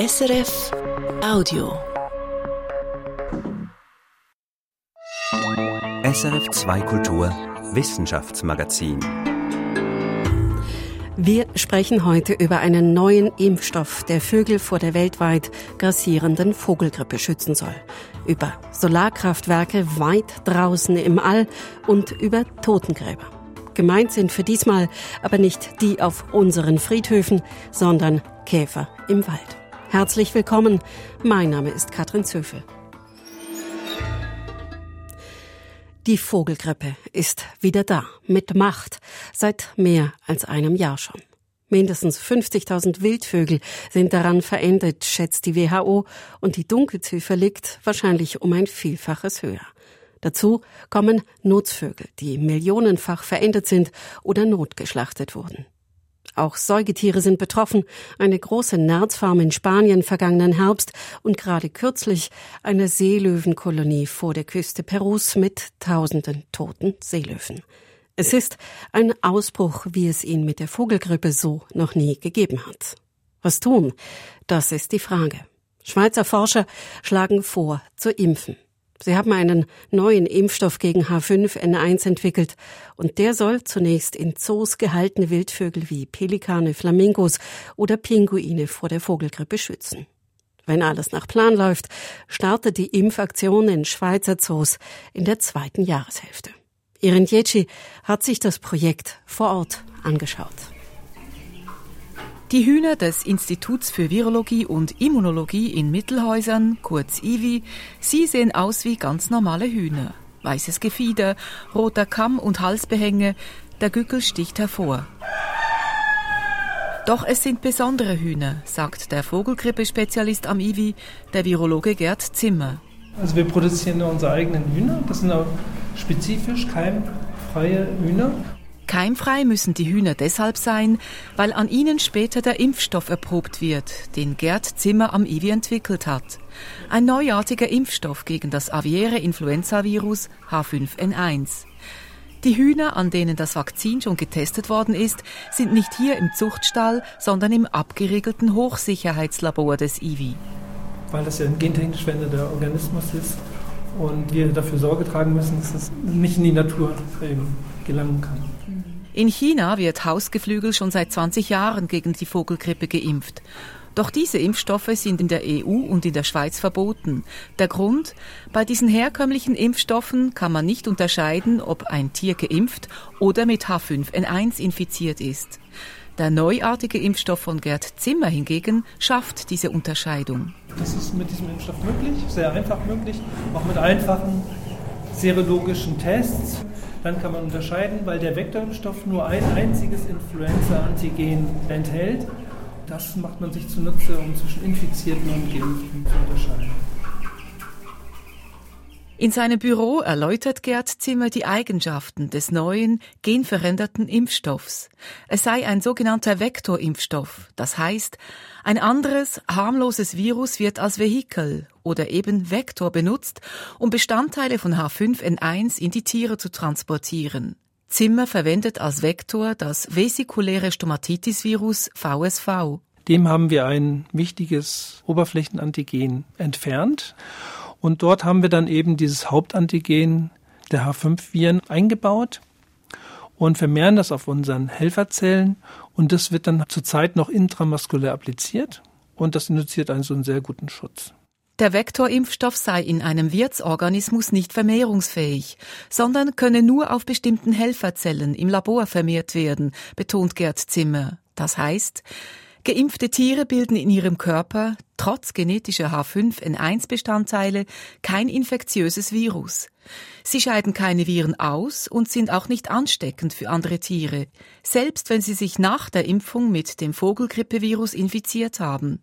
SRF Audio. SRF 2 Kultur Wissenschaftsmagazin. Wir sprechen heute über einen neuen Impfstoff, der Vögel vor der weltweit grassierenden Vogelgrippe schützen soll. Über Solarkraftwerke weit draußen im All und über Totengräber. Gemeint sind für diesmal aber nicht die auf unseren Friedhöfen, sondern Käfer im Wald. Herzlich willkommen. Mein Name ist Katrin Zöfel. Die Vogelgrippe ist wieder da, mit Macht, seit mehr als einem Jahr schon. Mindestens 50.000 Wildvögel sind daran verendet, schätzt die WHO, und die Dunkelziffer liegt wahrscheinlich um ein Vielfaches höher. Dazu kommen Nutzvögel, die millionenfach verendet sind oder notgeschlachtet wurden. Auch Säugetiere sind betroffen. Eine große Nerzfarm in Spanien vergangenen Herbst und gerade kürzlich eine Seelöwenkolonie vor der Küste Perus mit tausenden toten Seelöwen. Es ist ein Ausbruch, wie es ihn mit der Vogelgrippe so noch nie gegeben hat. Was tun? Das ist die Frage. Schweizer Forscher schlagen vor, zu impfen. Sie haben einen neuen Impfstoff gegen H5N1 entwickelt und der soll zunächst in Zoos gehaltene Wildvögel wie Pelikane, Flamingos oder Pinguine vor der Vogelgrippe schützen. Wenn alles nach Plan läuft, startet die Impfaktion in Schweizer Zoos in der zweiten Jahreshälfte. Irin Jetschi hat sich das Projekt vor Ort angeschaut. Die Hühner des Instituts für Virologie und Immunologie in Mittelhäusern, kurz IVI, sie sehen aus wie ganz normale Hühner. Weißes Gefieder, roter Kamm und Halsbehänge, der Gückel sticht hervor. Doch es sind besondere Hühner, sagt der Vogelgrippe-Spezialist am IVI, der Virologe Gerd Zimmer. Also wir produzieren unsere eigenen Hühner, das sind auch spezifisch keimfreie Hühner. Keimfrei müssen die Hühner deshalb sein, weil an ihnen später der Impfstoff erprobt wird, den Gerd Zimmer am IWI entwickelt hat. Ein neuartiger Impfstoff gegen das aviäre Influenzavirus H5N1. Die Hühner, an denen das Vakzin schon getestet worden ist, sind nicht hier im Zuchtstall, sondern im abgeriegelten Hochsicherheitslabor des IWI. Weil das ja ein gentechnisch veränderter Organismus ist und wir dafür Sorge tragen müssen, dass es nicht in die Natur gelangen kann. In China wird Hausgeflügel schon seit 20 Jahren gegen die Vogelgrippe geimpft. Doch diese Impfstoffe sind in der EU und in der Schweiz verboten. Der Grund? Bei diesen herkömmlichen Impfstoffen kann man nicht unterscheiden, ob ein Tier geimpft oder mit H5N1 infiziert ist. Der neuartige Impfstoff von Gerd Zimmer hingegen schafft diese Unterscheidung. Das ist mit diesem Impfstoff möglich, sehr einfach möglich, auch mit einfachen serologischen Tests. Dann kann man unterscheiden, weil der Vektorimpfstoff nur ein einziges Influenza-Antigen enthält. Das macht man sich zunutze, um zwischen Infizierten und Geimpften zu unterscheiden. In seinem Büro erläutert Gerd Zimmer die Eigenschaften des neuen, genveränderten Impfstoffs. Es sei ein sogenannter Vektorimpfstoff. Das heißt, ein anderes, harmloses Virus wird als Vehikel oder eben Vektor benutzt, um Bestandteile von H5N1 in die Tiere zu transportieren. Zimmer verwendet als Vektor das vesikuläre Stomatitis-Virus VSV. Dem haben wir ein wichtiges Oberflächenantigen entfernt und dort haben wir dann eben dieses Hauptantigen der H5-Viren eingebaut und vermehren das auf unseren Helferzellen und das wird dann zurzeit noch intramuskulär appliziert und das induziert einen so einen sehr guten Schutz. Der Vektorimpfstoff sei in einem Wirtsorganismus nicht vermehrungsfähig, sondern könne nur auf bestimmten Helferzellen im Labor vermehrt werden, betont Gerd Zimmer. Das heißt, Geimpfte Tiere bilden in ihrem Körper, trotz genetischer H5N1-Bestandteile, kein infektiöses Virus. Sie scheiden keine Viren aus und sind auch nicht ansteckend für andere Tiere, selbst wenn sie sich nach der Impfung mit dem Vogelgrippevirus infiziert haben.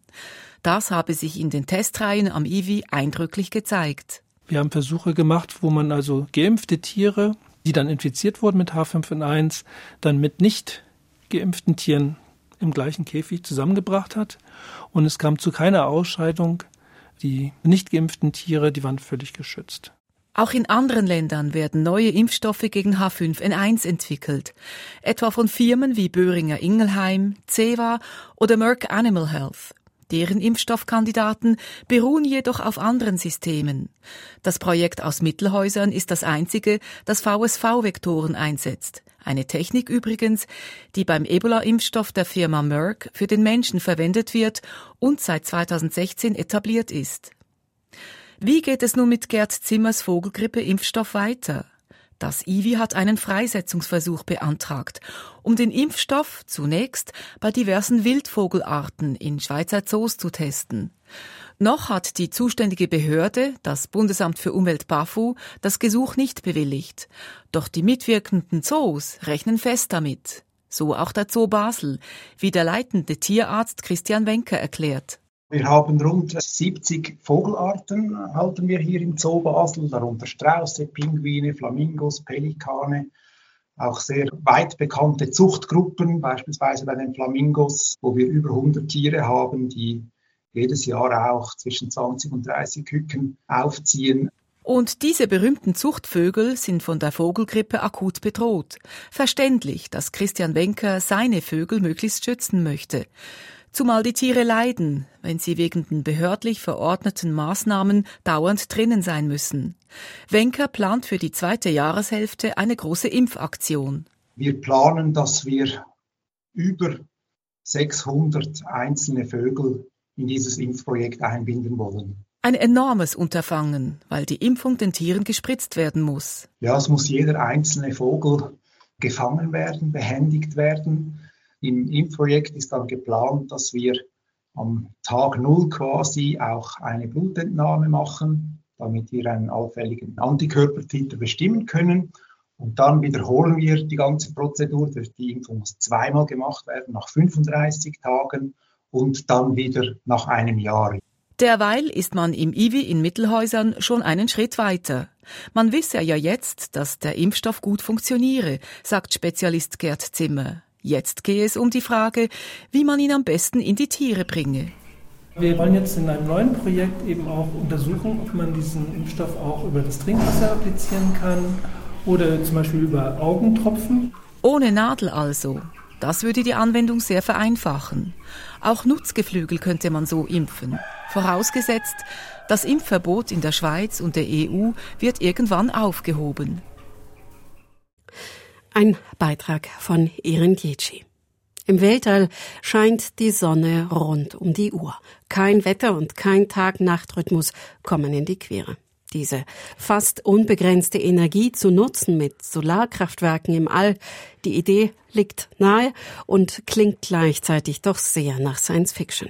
Das habe sich in den Testreihen am IWI eindrücklich gezeigt. Wir haben Versuche gemacht, wo man also geimpfte Tiere, die dann infiziert wurden mit H5N1, dann mit nicht geimpften Tieren im gleichen Käfig zusammengebracht hat. Und es kam zu keiner Ausscheidung. Die nicht geimpften Tiere, die waren völlig geschützt. Auch in anderen Ländern werden neue Impfstoffe gegen H5N1 entwickelt, etwa von Firmen wie Böhringer Ingelheim, Ceva oder Merck Animal Health. Deren Impfstoffkandidaten beruhen jedoch auf anderen Systemen. Das Projekt aus Mittelhäusern ist das einzige, das VSV-Vektoren einsetzt. Eine Technik übrigens, die beim Ebola-Impfstoff der Firma Merck für den Menschen verwendet wird und seit 2016 etabliert ist. Wie geht es nun mit Gerd Zimmers Vogelgrippe-Impfstoff weiter? Das IWI hat einen Freisetzungsversuch beantragt, um den Impfstoff zunächst bei diversen Wildvogelarten in Schweizer Zoos zu testen. Noch hat die zuständige Behörde, das Bundesamt für Umwelt BAFU, das Gesuch nicht bewilligt. Doch die mitwirkenden Zoos rechnen fest damit. So auch der Zoo Basel, wie der leitende Tierarzt Christian Wenker erklärt. Wir haben rund 70 Vogelarten, halten wir hier im Zoo Basel, darunter Strauße, Pinguine, Flamingos, Pelikane, auch sehr weit bekannte Zuchtgruppen, beispielsweise bei den Flamingos, wo wir über 100 Tiere haben, die jedes Jahr auch zwischen 20 und 30 Küken aufziehen. Und diese berühmten Zuchtvögel sind von der Vogelgrippe akut bedroht. Verständlich, dass Christian Wenker seine Vögel möglichst schützen möchte. Zumal die Tiere leiden, wenn sie wegen den behördlich verordneten Maßnahmen dauernd drinnen sein müssen. Wenker plant für die zweite Jahreshälfte eine große Impfaktion. Wir planen, dass wir über 600 einzelne Vögel in dieses Impfprojekt einbinden wollen. Ein enormes Unterfangen, weil die Impfung den Tieren gespritzt werden muss. Ja, es muss jeder einzelne Vogel gefangen werden, behändigt werden. Im Impfprojekt ist dann geplant, dass wir am Tag Null quasi auch eine Blutentnahme machen, damit wir einen allfälligen Antikörpertitel bestimmen können. Und dann wiederholen wir die ganze Prozedur. Die Impfung muss zweimal gemacht werden, nach 35 Tagen und dann wieder nach einem Jahr. Derweil ist man im IWI in Mittelhäusern schon einen Schritt weiter. Man wisse ja jetzt, dass der Impfstoff gut funktioniere, sagt Spezialist Gerd Zimmer. Jetzt gehe es um die Frage, wie man ihn am besten in die Tiere bringe. Wir wollen jetzt in einem neuen Projekt eben auch untersuchen, ob man diesen Impfstoff auch über das Trinkwasser applizieren kann oder zum Beispiel über Augentropfen. Ohne Nadel also. Das würde die Anwendung sehr vereinfachen. Auch Nutzgeflügel könnte man so impfen. Vorausgesetzt, das Impfverbot in der Schweiz und der EU wird irgendwann aufgehoben. Ein Beitrag von Erin Dietschi. Im Weltall scheint die Sonne rund um die Uhr. Kein Wetter und kein Tag-Nacht-Rhythmus kommen in die Quere. Diese fast unbegrenzte Energie zu nutzen mit Solarkraftwerken im All, die Idee liegt nahe und klingt gleichzeitig doch sehr nach Science Fiction.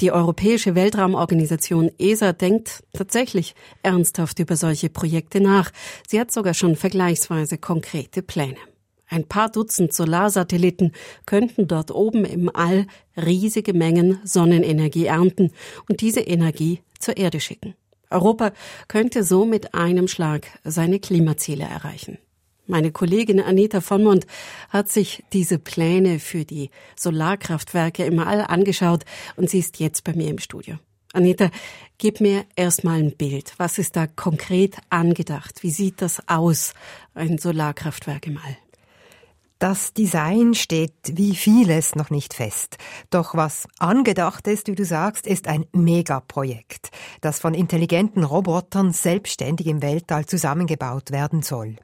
Die Europäische Weltraumorganisation ESA denkt tatsächlich ernsthaft über solche Projekte nach. Sie hat sogar schon vergleichsweise konkrete Pläne. Ein paar Dutzend Solarsatelliten könnten dort oben im All riesige Mengen Sonnenenergie ernten und diese Energie zur Erde schicken. Europa könnte so mit einem Schlag seine Klimaziele erreichen. Meine Kollegin Anita von Mund hat sich diese Pläne für die Solarkraftwerke im All angeschaut und sie ist jetzt bei mir im Studio. Anita, gib mir erstmal ein Bild. Was ist da konkret angedacht? Wie sieht das aus, ein Solarkraftwerk im All? Das Design steht wie vieles noch nicht fest. Doch was angedacht ist, wie du sagst, ist ein Megaprojekt, das von intelligenten Robotern selbstständig im Weltall zusammengebaut werden soll.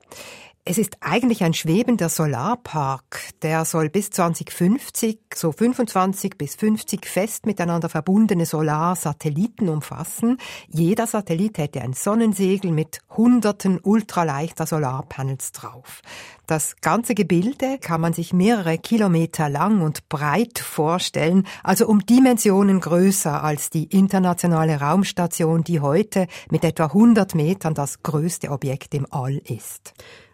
Es ist eigentlich ein schwebender Solarpark, der soll bis 2050 so 25 bis 50 fest miteinander verbundene Solarsatelliten umfassen. Jeder Satellit hätte ein Sonnensegel mit hunderten ultraleichter Solarpanels drauf. Das ganze Gebilde kann man sich mehrere Kilometer lang und breit vorstellen, also um Dimensionen größer als die internationale Raumstation, die heute mit etwa 100 Metern das größte Objekt im All ist.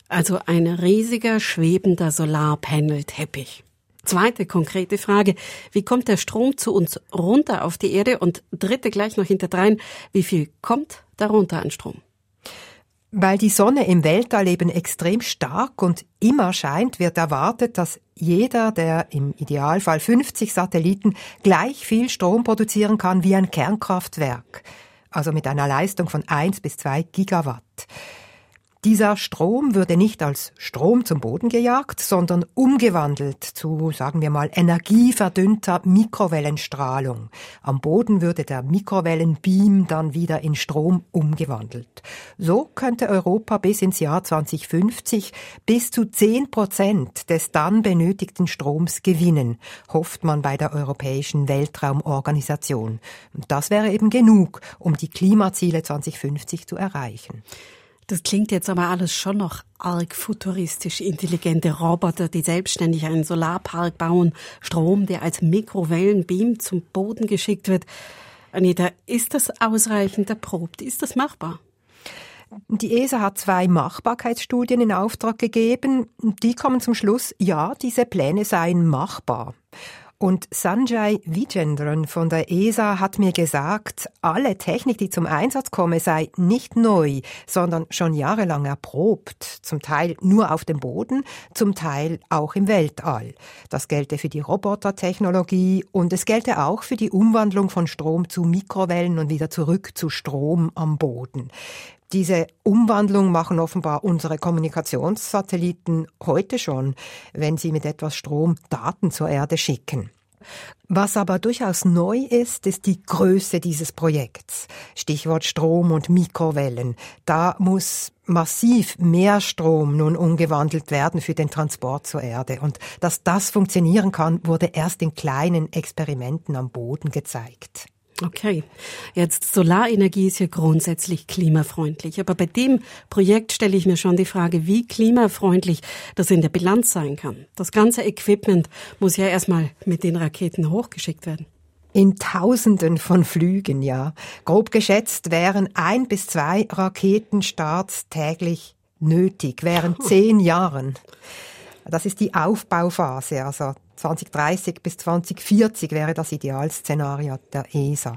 Also ein riesiger schwebender Solarpanel-Teppich. Zweite konkrete Frage. Wie kommt der Strom zu uns runter auf die Erde? Und dritte gleich noch hinterdrein. Wie viel kommt darunter an Strom? Weil die Sonne im Weltall eben extrem stark und immer scheint, wird erwartet, dass jeder der im Idealfall 50 Satelliten gleich viel Strom produzieren kann wie ein Kernkraftwerk. Also mit einer Leistung von 1 bis 2 Gigawatt. Dieser Strom würde nicht als Strom zum Boden gejagt, sondern umgewandelt zu, sagen wir mal, energieverdünnter Mikrowellenstrahlung. Am Boden würde der Mikrowellenbeam dann wieder in Strom umgewandelt. So könnte Europa bis ins Jahr 2050 bis zu 10 Prozent des dann benötigten Stroms gewinnen, hofft man bei der Europäischen Weltraumorganisation. Das wäre eben genug, um die Klimaziele 2050 zu erreichen. Das klingt jetzt aber alles schon noch arg futuristisch. Intelligente Roboter, die selbstständig einen Solarpark bauen, Strom, der als Mikrowellenbeam zum Boden geschickt wird. Anita, ist das ausreichend erprobt? Ist das machbar? Die ESA hat zwei Machbarkeitsstudien in Auftrag gegeben. Die kommen zum Schluss, ja, diese Pläne seien machbar. Und Sanjay Vijendran von der ESA hat mir gesagt, alle Technik, die zum Einsatz komme, sei nicht neu, sondern schon jahrelang erprobt, zum Teil nur auf dem Boden, zum Teil auch im Weltall. Das gelte für die Robotertechnologie und es gelte auch für die Umwandlung von Strom zu Mikrowellen und wieder zurück zu Strom am Boden. Diese Umwandlung machen offenbar unsere Kommunikationssatelliten heute schon, wenn sie mit etwas Strom Daten zur Erde schicken. Was aber durchaus neu ist, ist die Größe dieses Projekts. Stichwort Strom und Mikrowellen. Da muss massiv mehr Strom nun umgewandelt werden für den Transport zur Erde. Und dass das funktionieren kann, wurde erst in kleinen Experimenten am Boden gezeigt. Okay, jetzt Solarenergie ist ja grundsätzlich klimafreundlich, aber bei dem Projekt stelle ich mir schon die Frage, wie klimafreundlich das in der Bilanz sein kann. Das ganze Equipment muss ja erstmal mit den Raketen hochgeschickt werden. In Tausenden von Flügen, ja. Grob geschätzt wären ein bis zwei Raketenstarts täglich nötig, während zehn Jahren. Das ist die Aufbauphase, also 2030 bis 2040 wäre das Idealszenario der ESA.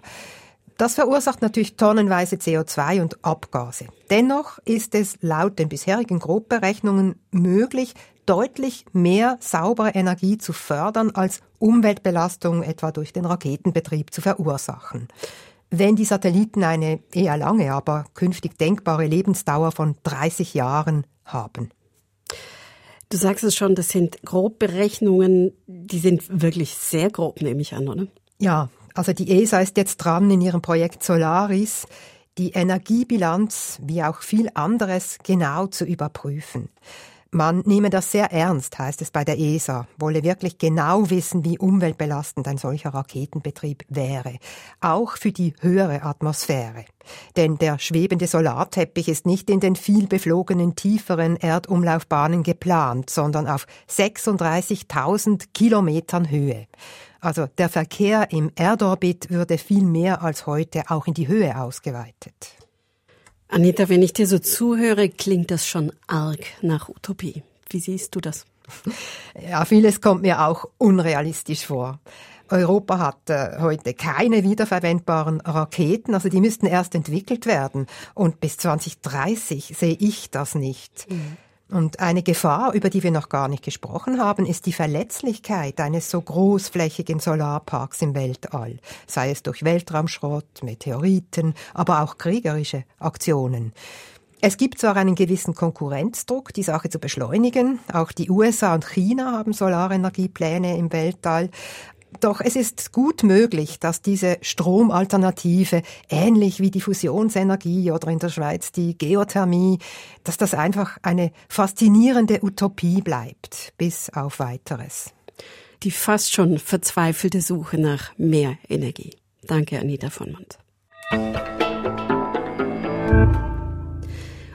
Das verursacht natürlich tonnenweise CO2 und Abgase. Dennoch ist es laut den bisherigen Grobberechnungen möglich, deutlich mehr saubere Energie zu fördern, als Umweltbelastung etwa durch den Raketenbetrieb zu verursachen. Wenn die Satelliten eine eher lange, aber künftig denkbare Lebensdauer von 30 Jahren haben. Du sagst es schon, das sind Grobberechnungen, die sind wirklich sehr grob, nehme ich an, oder? Ja, also die ESA ist jetzt dran in ihrem Projekt Solaris, die Energiebilanz wie auch viel anderes genau zu überprüfen. Man nehme das sehr ernst, heißt es bei der ESA, wolle wirklich genau wissen, wie umweltbelastend ein solcher Raketenbetrieb wäre, auch für die höhere Atmosphäre. Denn der schwebende Solarteppich ist nicht in den viel beflogenen tieferen Erdumlaufbahnen geplant, sondern auf 36.000 Kilometern Höhe. Also der Verkehr im Erdorbit würde viel mehr als heute auch in die Höhe ausgeweitet. Anita, wenn ich dir so zuhöre, klingt das schon arg nach Utopie. Wie siehst du das? Ja, vieles kommt mir auch unrealistisch vor. Europa hat äh, heute keine wiederverwendbaren Raketen, also die müssten erst entwickelt werden. Und bis 2030 sehe ich das nicht. Mhm. Und eine Gefahr, über die wir noch gar nicht gesprochen haben, ist die Verletzlichkeit eines so großflächigen Solarparks im Weltall, sei es durch Weltraumschrott, Meteoriten, aber auch kriegerische Aktionen. Es gibt zwar einen gewissen Konkurrenzdruck, die Sache zu beschleunigen. Auch die USA und China haben Solarenergiepläne im Weltall. Doch es ist gut möglich, dass diese Stromalternative, ähnlich wie die Fusionsenergie oder in der Schweiz die Geothermie, dass das einfach eine faszinierende Utopie bleibt, bis auf weiteres. Die fast schon verzweifelte Suche nach mehr Energie. Danke, Anita von Mond.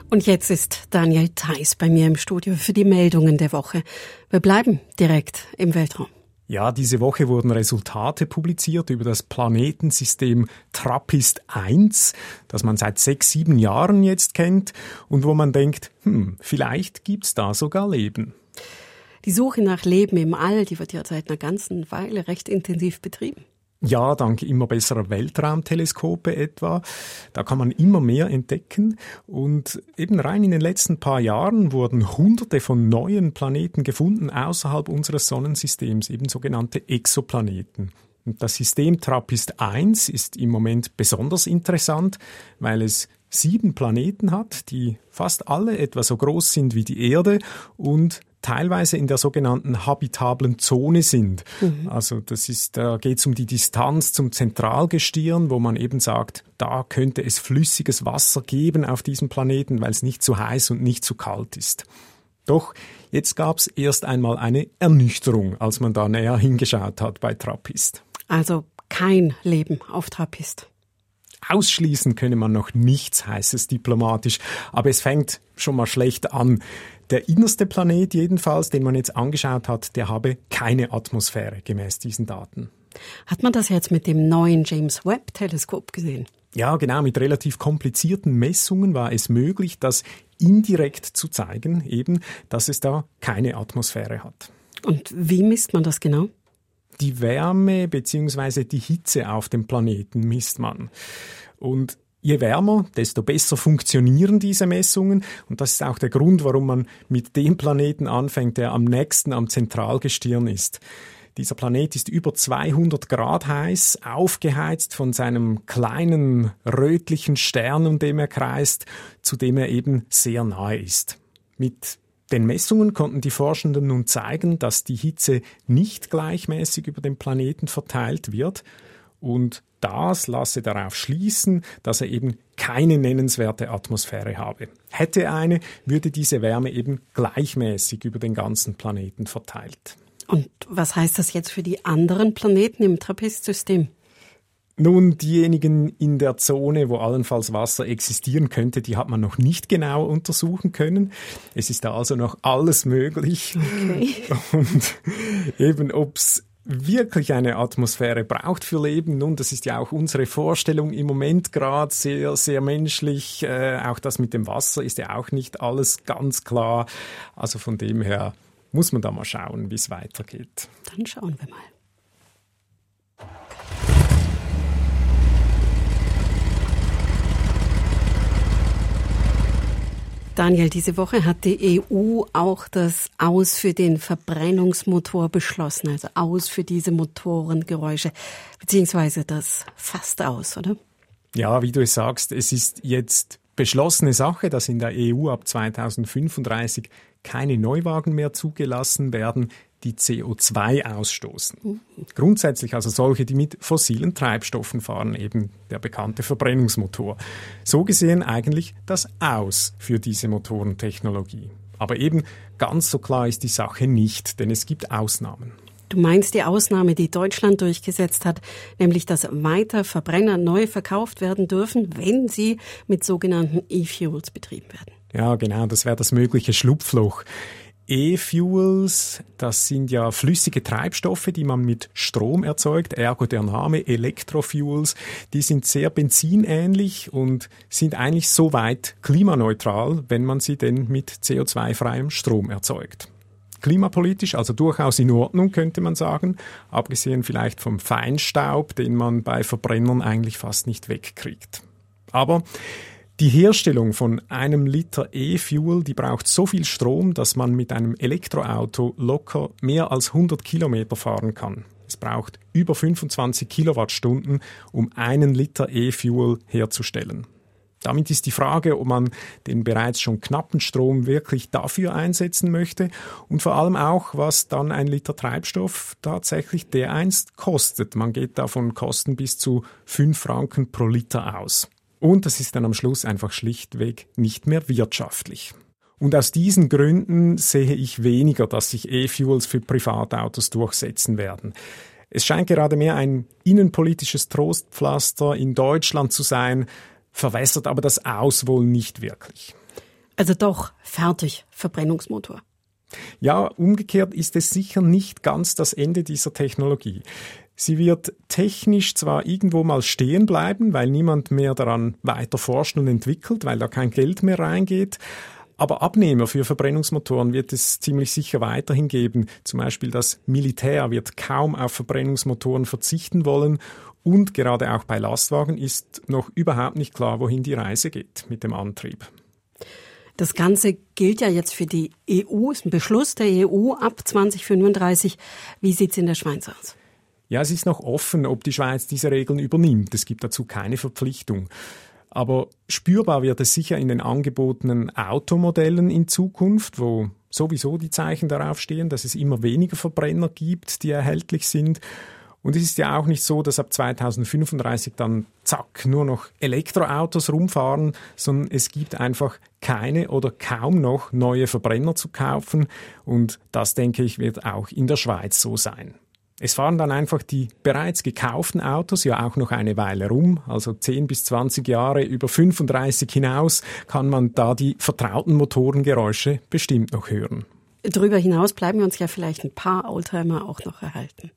Und jetzt ist Daniel Theiss bei mir im Studio für die Meldungen der Woche. Wir bleiben direkt im Weltraum. Ja, diese Woche wurden Resultate publiziert über das Planetensystem Trappist 1, das man seit sechs, sieben Jahren jetzt kennt und wo man denkt, hm, vielleicht gibt's da sogar Leben. Die Suche nach Leben im All, die wird ja seit einer ganzen Weile recht intensiv betrieben. Ja, dank immer besserer Weltraumteleskope etwa. Da kann man immer mehr entdecken. Und eben rein in den letzten paar Jahren wurden hunderte von neuen Planeten gefunden außerhalb unseres Sonnensystems, eben sogenannte Exoplaneten. Und das System TRAPPIST 1 ist im Moment besonders interessant, weil es sieben Planeten hat, die fast alle etwa so groß sind wie die Erde und teilweise in der sogenannten habitablen Zone sind. Mhm. Also das ist, da geht es um die Distanz zum Zentralgestirn, wo man eben sagt, da könnte es flüssiges Wasser geben auf diesem Planeten, weil es nicht zu heiß und nicht zu kalt ist. Doch jetzt gab es erst einmal eine Ernüchterung, als man da näher hingeschaut hat bei Trappist. Also kein Leben auf Trappist. Ausschließen könne man noch nichts, heißt es diplomatisch, aber es fängt schon mal schlecht an. Der innerste Planet jedenfalls, den man jetzt angeschaut hat, der habe keine Atmosphäre gemäß diesen Daten. Hat man das jetzt mit dem neuen James Webb Teleskop gesehen? Ja, genau, mit relativ komplizierten Messungen war es möglich, das indirekt zu zeigen, eben, dass es da keine Atmosphäre hat. Und wie misst man das genau? Die Wärme bzw. die Hitze auf dem Planeten misst man. Und Je wärmer, desto besser funktionieren diese Messungen. Und das ist auch der Grund, warum man mit dem Planeten anfängt, der am nächsten am Zentralgestirn ist. Dieser Planet ist über 200 Grad heiß, aufgeheizt von seinem kleinen rötlichen Stern, um dem er kreist, zu dem er eben sehr nahe ist. Mit den Messungen konnten die Forschenden nun zeigen, dass die Hitze nicht gleichmäßig über den Planeten verteilt wird und das lasse darauf schließen, dass er eben keine nennenswerte Atmosphäre habe. Hätte er eine, würde diese Wärme eben gleichmäßig über den ganzen Planeten verteilt. Und was heißt das jetzt für die anderen Planeten im Trappist-System? Nun, diejenigen in der Zone, wo allenfalls Wasser existieren könnte, die hat man noch nicht genau untersuchen können. Es ist da also noch alles möglich. Okay. Und eben, ob es wirklich eine Atmosphäre braucht für Leben. Nun, das ist ja auch unsere Vorstellung im Moment gerade sehr, sehr menschlich. Äh, auch das mit dem Wasser ist ja auch nicht alles ganz klar. Also von dem her muss man da mal schauen, wie es weitergeht. Dann schauen wir mal. Daniel, diese Woche hat die EU auch das Aus für den Verbrennungsmotor beschlossen, also Aus für diese Motorengeräusche, beziehungsweise das fast aus, oder? Ja, wie du es sagst, es ist jetzt beschlossene Sache, dass in der EU ab 2035 keine Neuwagen mehr zugelassen werden, die CO2 ausstoßen. Mhm. Grundsätzlich also solche, die mit fossilen Treibstoffen fahren, eben der bekannte Verbrennungsmotor. So gesehen eigentlich das Aus für diese Motorentechnologie. Aber eben ganz so klar ist die Sache nicht, denn es gibt Ausnahmen. Du meinst die Ausnahme, die Deutschland durchgesetzt hat, nämlich dass weiter Verbrenner neu verkauft werden dürfen, wenn sie mit sogenannten E-Fuels betrieben werden. Ja, genau, das wäre das mögliche Schlupfloch. E-Fuels, das sind ja flüssige Treibstoffe, die man mit Strom erzeugt, ergo der Name Elektrofuels. Die sind sehr benzinähnlich und sind eigentlich so weit klimaneutral, wenn man sie denn mit CO2-freiem Strom erzeugt. Klimapolitisch also durchaus in Ordnung, könnte man sagen, abgesehen vielleicht vom Feinstaub, den man bei Verbrennern eigentlich fast nicht wegkriegt. Aber die Herstellung von einem Liter E-Fuel, die braucht so viel Strom, dass man mit einem Elektroauto locker mehr als 100 Kilometer fahren kann. Es braucht über 25 Kilowattstunden, um einen Liter E-Fuel herzustellen. Damit ist die Frage, ob man den bereits schon knappen Strom wirklich dafür einsetzen möchte und vor allem auch, was dann ein Liter Treibstoff tatsächlich dereinst kostet. Man geht da von Kosten bis zu 5 Franken pro Liter aus. Und das ist dann am Schluss einfach schlichtweg nicht mehr wirtschaftlich. Und aus diesen Gründen sehe ich weniger, dass sich E-Fuels für Privatautos durchsetzen werden. Es scheint gerade mehr ein innenpolitisches Trostpflaster in Deutschland zu sein, verwässert aber das Aus wohl nicht wirklich. Also doch fertig Verbrennungsmotor. Ja, umgekehrt ist es sicher nicht ganz das Ende dieser Technologie. Sie wird technisch zwar irgendwo mal stehen bleiben, weil niemand mehr daran weiter forscht und entwickelt, weil da kein Geld mehr reingeht. Aber Abnehmer für Verbrennungsmotoren wird es ziemlich sicher weiterhin geben. Zum Beispiel das Militär wird kaum auf Verbrennungsmotoren verzichten wollen. Und gerade auch bei Lastwagen ist noch überhaupt nicht klar, wohin die Reise geht mit dem Antrieb. Das Ganze gilt ja jetzt für die EU, ist ein Beschluss der EU ab 2035. Wie sieht es in der Schweiz aus? Ja, es ist noch offen, ob die Schweiz diese Regeln übernimmt. Es gibt dazu keine Verpflichtung. Aber spürbar wird es sicher in den angebotenen Automodellen in Zukunft, wo sowieso die Zeichen darauf stehen, dass es immer weniger Verbrenner gibt, die erhältlich sind. Und es ist ja auch nicht so, dass ab 2035 dann zack nur noch Elektroautos rumfahren, sondern es gibt einfach keine oder kaum noch neue Verbrenner zu kaufen. Und das, denke ich, wird auch in der Schweiz so sein. Es fahren dann einfach die bereits gekauften Autos ja auch noch eine Weile rum, also 10 bis 20 Jahre über 35 hinaus kann man da die vertrauten Motorengeräusche bestimmt noch hören. Darüber hinaus bleiben wir uns ja vielleicht ein paar Oldtimer auch noch erhalten.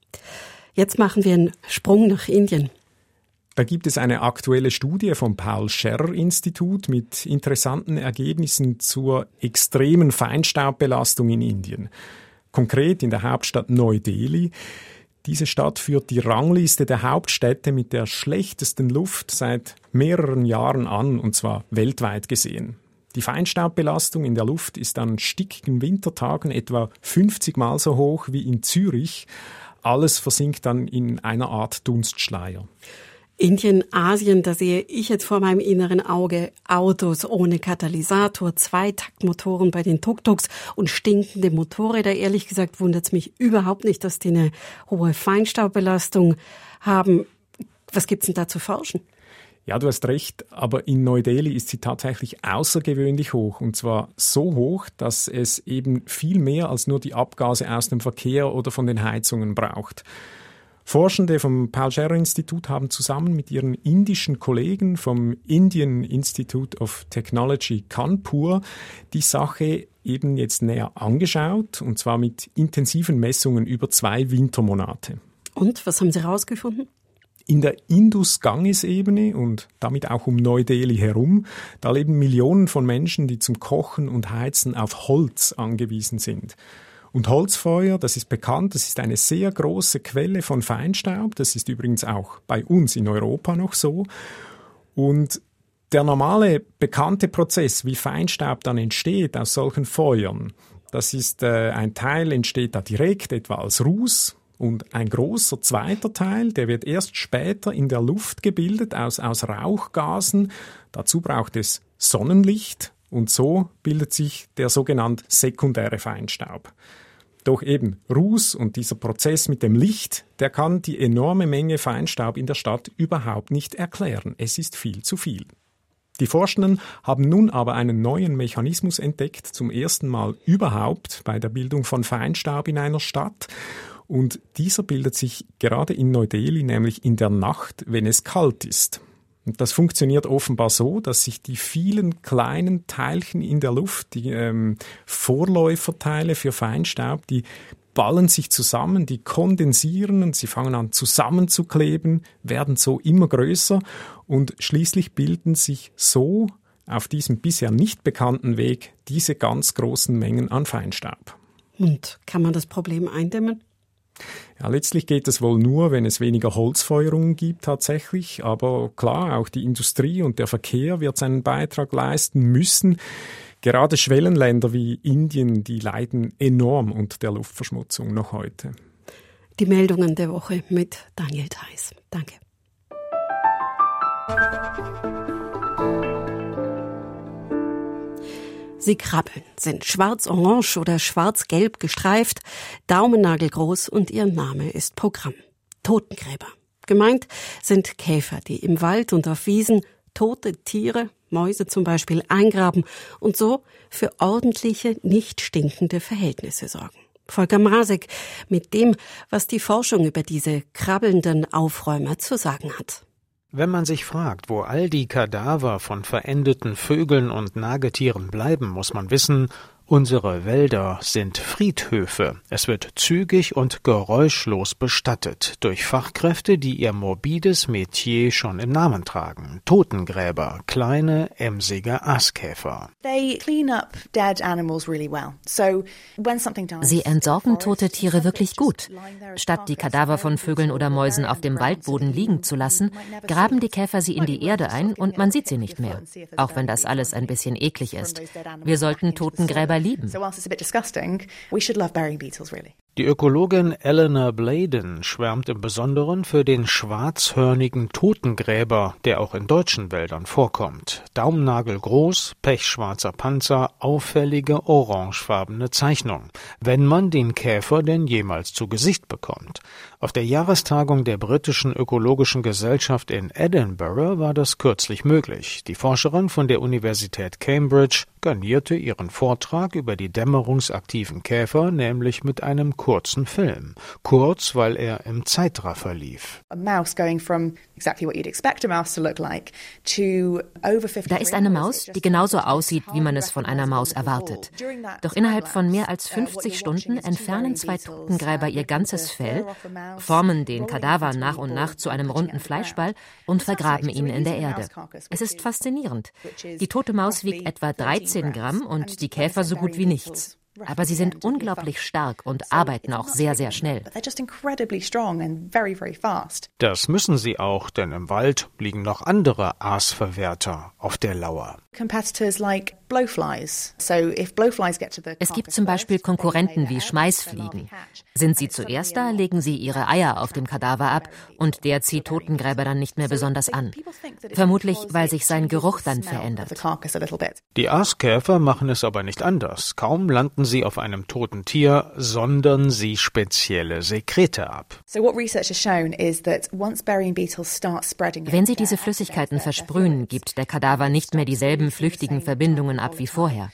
Jetzt machen wir einen Sprung nach Indien. Da gibt es eine aktuelle Studie vom Paul Scherrer Institut mit interessanten Ergebnissen zur extremen Feinstaubbelastung in Indien konkret in der Hauptstadt Neu-Delhi. Diese Stadt führt die Rangliste der Hauptstädte mit der schlechtesten Luft seit mehreren Jahren an, und zwar weltweit gesehen. Die Feinstaubbelastung in der Luft ist an stickigen Wintertagen etwa 50 Mal so hoch wie in Zürich. Alles versinkt dann in einer Art Dunstschleier. Indien, Asien, da sehe ich jetzt vor meinem inneren Auge Autos ohne Katalysator, Zweitaktmotoren bei den Tuk-Tuks und stinkende Motorräder. Ehrlich gesagt wundert es mich überhaupt nicht, dass die eine hohe Feinstaubbelastung haben. Was gibt's denn da zu forschen? Ja, du hast recht, aber in Neu-Delhi ist sie tatsächlich außergewöhnlich hoch. Und zwar so hoch, dass es eben viel mehr als nur die Abgase aus dem Verkehr oder von den Heizungen braucht. Forschende vom Paul Scherrer Institut haben zusammen mit ihren indischen Kollegen vom Indian Institute of Technology Kanpur die Sache eben jetzt näher angeschaut, und zwar mit intensiven Messungen über zwei Wintermonate. Und was haben Sie herausgefunden? In der Indus-Ganges-Ebene und damit auch um Neu-Delhi herum, da leben Millionen von Menschen, die zum Kochen und Heizen auf Holz angewiesen sind. Und Holzfeuer, das ist bekannt, das ist eine sehr große Quelle von Feinstaub. Das ist übrigens auch bei uns in Europa noch so. Und der normale bekannte Prozess, wie Feinstaub dann entsteht aus solchen Feuern, das ist äh, ein Teil entsteht da direkt, etwa als Ruß, und ein großer zweiter Teil, der wird erst später in der Luft gebildet aus, aus Rauchgasen. Dazu braucht es Sonnenlicht und so bildet sich der sogenannte sekundäre Feinstaub. Doch eben Ruß und dieser Prozess mit dem Licht, der kann die enorme Menge Feinstaub in der Stadt überhaupt nicht erklären. Es ist viel zu viel. Die Forschenden haben nun aber einen neuen Mechanismus entdeckt, zum ersten Mal überhaupt bei der Bildung von Feinstaub in einer Stadt. Und dieser bildet sich gerade in Neu-Delhi, nämlich in der Nacht, wenn es kalt ist. Und das funktioniert offenbar so, dass sich die vielen kleinen Teilchen in der Luft, die ähm, Vorläuferteile für Feinstaub, die ballen sich zusammen, die kondensieren und sie fangen an zusammenzukleben, werden so immer größer und schließlich bilden sich so auf diesem bisher nicht bekannten Weg diese ganz großen Mengen an Feinstaub. Und kann man das Problem eindämmen? Ja, letztlich geht es wohl nur, wenn es weniger Holzfeuerungen gibt tatsächlich. Aber klar, auch die Industrie und der Verkehr wird seinen Beitrag leisten müssen. Gerade Schwellenländer wie Indien, die leiden enorm unter der Luftverschmutzung noch heute. Die Meldungen der Woche mit Daniel Theiss. Danke. Sie krabbeln, sind schwarz-orange oder schwarz-gelb gestreift, daumennagelgroß und ihr Name ist Programm. Totengräber. Gemeint sind Käfer, die im Wald und auf Wiesen tote Tiere, Mäuse zum Beispiel, eingraben und so für ordentliche, nicht stinkende Verhältnisse sorgen. Volker Masek mit dem, was die Forschung über diese krabbelnden Aufräumer zu sagen hat. Wenn man sich fragt, wo all die Kadaver von verendeten Vögeln und Nagetieren bleiben, muss man wissen, Unsere Wälder sind Friedhöfe. Es wird zügig und geräuschlos bestattet durch Fachkräfte, die ihr morbides Metier schon im Namen tragen. Totengräber, kleine, emsige Aaskäfer. Sie entsorgen tote Tiere wirklich gut. Statt die Kadaver von Vögeln oder Mäusen auf dem Waldboden liegen zu lassen, graben die Käfer sie in die Erde ein und man sieht sie nicht mehr. Auch wenn das alles ein bisschen eklig ist. Wir sollten Totengräber So whilst it's a bit disgusting, we should love burying beetles, really. Die Ökologin Eleanor Bladen schwärmt im Besonderen für den schwarzhörnigen Totengräber, der auch in deutschen Wäldern vorkommt. Daumennagelgroß, pechschwarzer Panzer, auffällige orangefarbene Zeichnung. Wenn man den Käfer denn jemals zu Gesicht bekommt. Auf der Jahrestagung der britischen Ökologischen Gesellschaft in Edinburgh war das kürzlich möglich. Die Forscherin von der Universität Cambridge garnierte ihren Vortrag über die dämmerungsaktiven Käfer nämlich mit einem kurzen Film. Kurz, weil er im Zeitraffer lief. Da ist eine Maus, die genauso aussieht, wie man es von einer Maus erwartet. Doch innerhalb von mehr als 50 Stunden entfernen zwei Totengräber ihr ganzes Fell, formen den Kadaver nach und nach zu einem runden Fleischball und vergraben ihn in der Erde. Es ist faszinierend. Die tote Maus wiegt etwa 13 Gramm und die Käfer so gut wie nichts. Aber sie sind unglaublich stark und arbeiten auch sehr, sehr schnell. Das müssen sie auch, denn im Wald liegen noch andere Aasverwerter auf der Lauer. Es gibt zum Beispiel Konkurrenten wie Schmeißfliegen. Sind sie zuerst da, legen sie ihre Eier auf dem Kadaver ab und der zieht Totengräber dann nicht mehr besonders an. Vermutlich, weil sich sein Geruch dann verändert. Die Aaskäfer machen es aber nicht anders. Kaum landen sie auf einem toten Tier, sondern sie spezielle Sekrete ab. Wenn sie diese Flüssigkeiten versprühen, gibt der Kadaver nicht mehr dieselben flüchtigen Verbindungen ab wie vorher.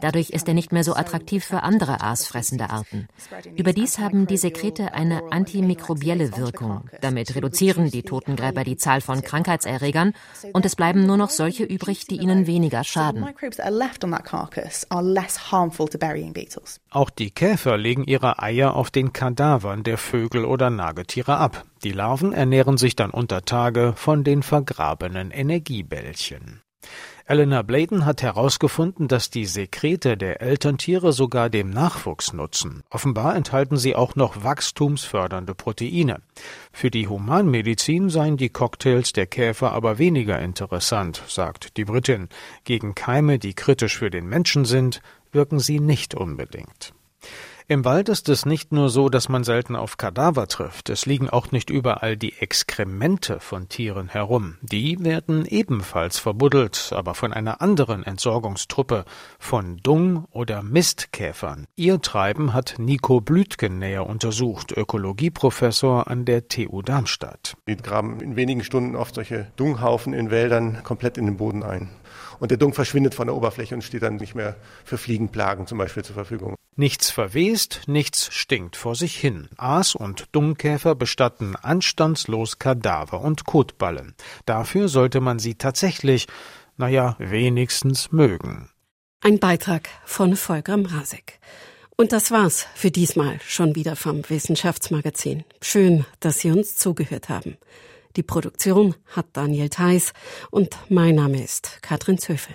Dadurch ist er nicht mehr so attraktiv für andere aasfressende Arten. Überdies haben die Sekrete eine antimikrobielle Wirkung. Damit reduzieren die Totengräber die Zahl von Krankheitserregern und es bleiben nur noch solche übrig, die ihnen weniger schaden. Auch die Käfer legen ihre Eier auf den Kadavern der Vögel oder Nagetiere ab. Die Larven ernähren sich dann unter Tage von den vergrabenen Energiebällchen. Eleanor Bladen hat herausgefunden, dass die Sekrete der Elterntiere sogar dem Nachwuchs nutzen. Offenbar enthalten sie auch noch wachstumsfördernde Proteine. Für die Humanmedizin seien die Cocktails der Käfer aber weniger interessant, sagt die Britin. Gegen Keime, die kritisch für den Menschen sind, wirken sie nicht unbedingt. Im Wald ist es nicht nur so, dass man selten auf Kadaver trifft, es liegen auch nicht überall die Exkremente von Tieren herum. Die werden ebenfalls verbuddelt, aber von einer anderen Entsorgungstruppe, von Dung- oder Mistkäfern. Ihr Treiben hat Nico Blütgen näher untersucht, Ökologieprofessor an der TU Darmstadt. Die graben in wenigen Stunden oft solche Dunghaufen in Wäldern komplett in den Boden ein und der Dung verschwindet von der Oberfläche und steht dann nicht mehr für Fliegenplagen zum Beispiel zur Verfügung. Nichts verwest, nichts stinkt vor sich hin. Aas- und Dungkäfer bestatten anstandslos Kadaver und Kotballen. Dafür sollte man sie tatsächlich, naja, wenigstens mögen. Ein Beitrag von Volker Mrazek. Und das war's für diesmal schon wieder vom Wissenschaftsmagazin. Schön, dass Sie uns zugehört haben. Die Produktion hat Daniel Theiss und mein Name ist Katrin Zöfel.